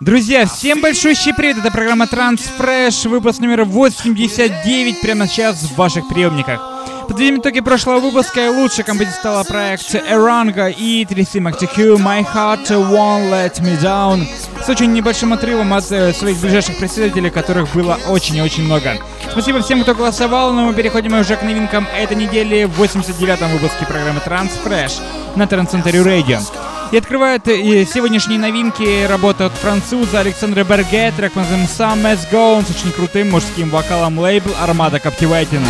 Друзья, всем большущий привет! Это программа Transfresh, выпуск номер 89, прямо сейчас в ваших приемниках. Подведем итоги прошлого выпуска, и лучшей композицией стала проект Эранга и Тряси McTQ My Heart Won't Let Me Down с очень небольшим отрывом от э, своих ближайших представителей, которых было очень и очень много. Спасибо всем, кто голосовал, но мы переходим уже к новинкам этой недели в 89-м выпуске программы Transfresh на Трансцентре Radio. И открывает и сегодняшние новинки работа от француза Александра Берге, трек называется Some As Go, с очень крутым мужским вокалом лейбл Armada Captivating.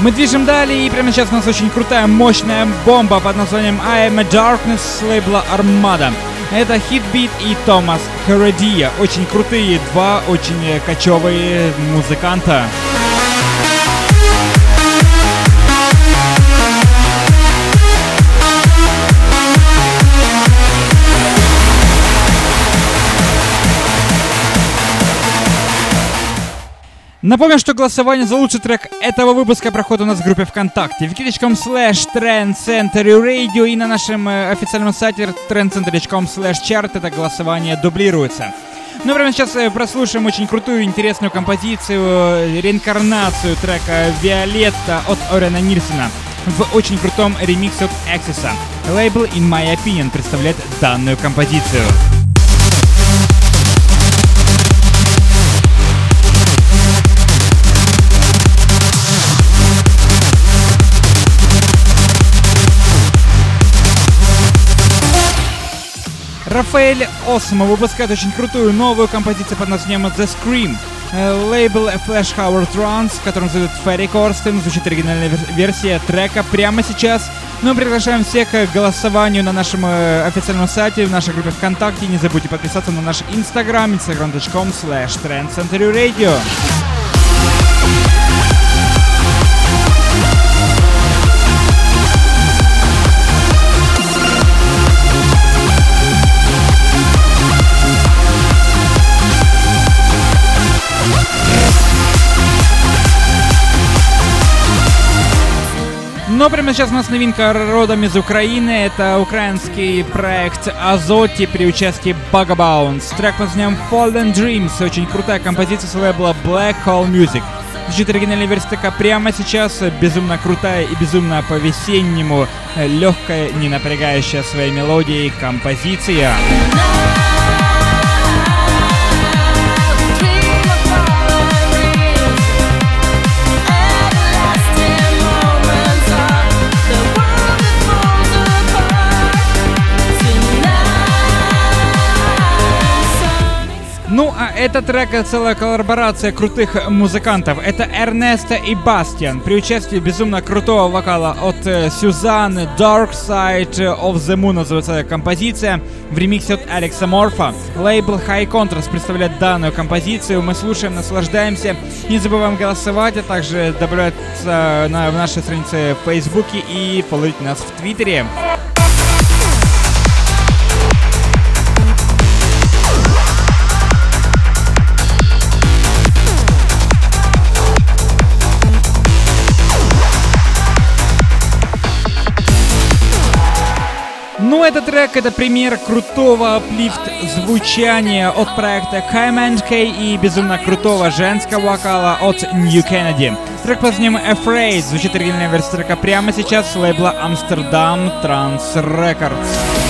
Мы движем далее, и прямо сейчас у нас очень крутая, мощная бомба под названием I Am a Darkness лейбла Armada. Это Хитбит и Томас Хередия. Очень крутые, два очень кочевые музыканта. Напомню, что голосование за лучший трек этого выпуска проходит у нас в группе ВКонтакте wiki.com slash Radio и на нашем э, официальном сайте trendcenter.com slash chart это голосование дублируется. Ну, прямо сейчас э, прослушаем очень крутую, интересную композицию, э, реинкарнацию трека «Виолетта» от Орена Нильсона в очень крутом ремиксе от Axis. Лейбл In My Opinion представляет данную композицию. Рафаэль Осмо выпускает очень крутую новую композицию под названием The Scream. Э, лейбл Flash Howard Trance, который называют Ferry Corsten, звучит оригинальная версия трека прямо сейчас. Ну, приглашаем всех к голосованию на нашем э, официальном сайте, в нашей группе ВКонтакте. Не забудьте подписаться на наш инстаграм, instagram.com slash trendcenterradio. Но прямо сейчас у нас новинка родом из Украины. Это украинский проект Азоти при участии Bugabouns. Трек под названием Fallen Dreams. Очень крутая композиция с лейбла Black Hole Music. Звучит оригинальная версия така прямо сейчас. Безумно крутая и безумно по-весеннему легкая, не напрягающая своей мелодией композиция. Ну, этот трек — целая коллаборация крутых музыкантов. Это Эрнеста и Бастиан при участии безумно крутого вокала от э, Сюзанны Dark Side of the Moon называется композиция в ремиксе от Алекса Морфа. Лейбл High Contrast представляет данную композицию. Мы слушаем, наслаждаемся. Не забываем голосовать, а также добавляться на, в нашей странице в Фейсбуке и фолловить нас в Твиттере. Ну, этот трек — это пример крутого аплифт звучания от проекта Kaiman K и безумно крутого женского вокала от New Kennedy. Трек под названием Afraid звучит оригинальная версия трека прямо сейчас с лейбла Amsterdam Trans Records.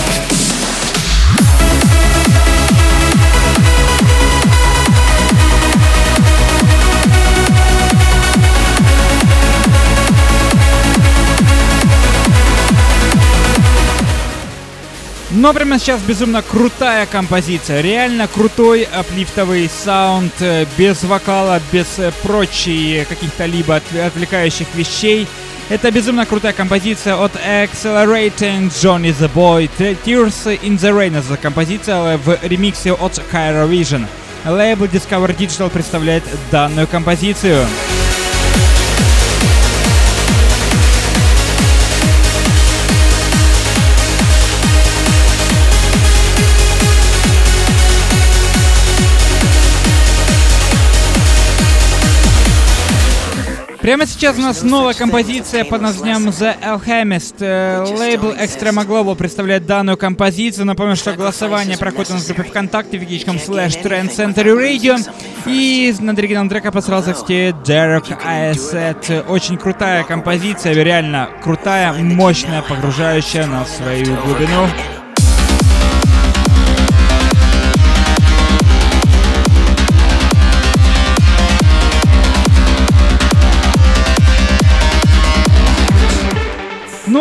Но прямо сейчас безумно крутая композиция. Реально крутой аплифтовый саунд, э, без вокала, без э, прочей каких-то либо отвлекающих вещей. Это безумно крутая композиция от Accelerating Johnny the Boy. Tears in the Rain это композиция в ремиксе от Cairo Vision. Лейбл Discover Digital представляет данную композицию. Прямо сейчас у нас новая композиция под названием The Alchemist. Э, лейбл Extrema Global представляет данную композицию. Напомню, что голосование проходит у нас в группе ВКонтакте wiki.com slash Trend Center Radio. И над оригиналом трека посрался, кстати, Derek Айсет. Очень крутая композиция, реально крутая, мощная, погружающая нас в свою глубину.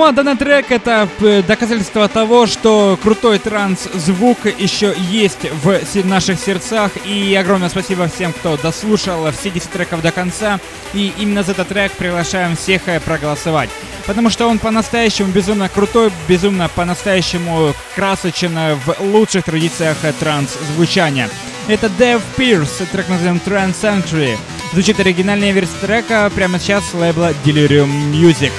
Ну а данный трек это э, доказательство того, что крутой транс-звук еще есть в наших сердцах. И огромное спасибо всем, кто дослушал все 10 треков до конца. И именно за этот трек приглашаем всех э, проголосовать. Потому что он по-настоящему безумно крутой, безумно по-настоящему красочен в лучших традициях э, транс-звучания. Это Dev Pierce, трек называем Trans Sanctuary. Звучит оригинальная версия трека прямо сейчас с лейбла Delirium Music.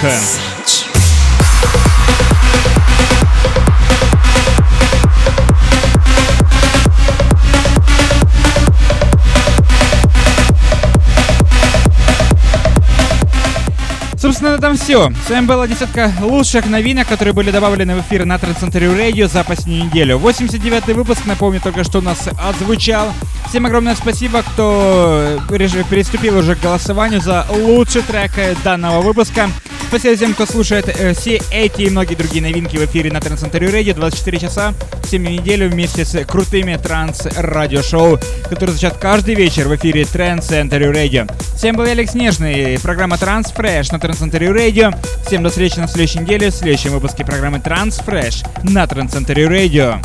Собственно, на этом все. С вами была десятка лучших новинок, которые были добавлены в эфир на Трансцентре Радио за последнюю неделю. 89-й выпуск, напомню, только что у нас отзвучал. Всем огромное спасибо, кто приступил уже к голосованию за лучший трек данного выпуска. Спасибо всем, кто слушает э, все эти и многие другие новинки в эфире на Трансцентре Радио 24 часа, 7 неделю вместе с крутыми транс-радиошоу, которые звучат каждый вечер в эфире Трансцентре Радио. Всем был Алекс Нежный, программа Транс Фреш на Трансцентре Радио. Всем до встречи на следующей неделе в следующем выпуске программы Транс Фреш на Трансцентре Радио.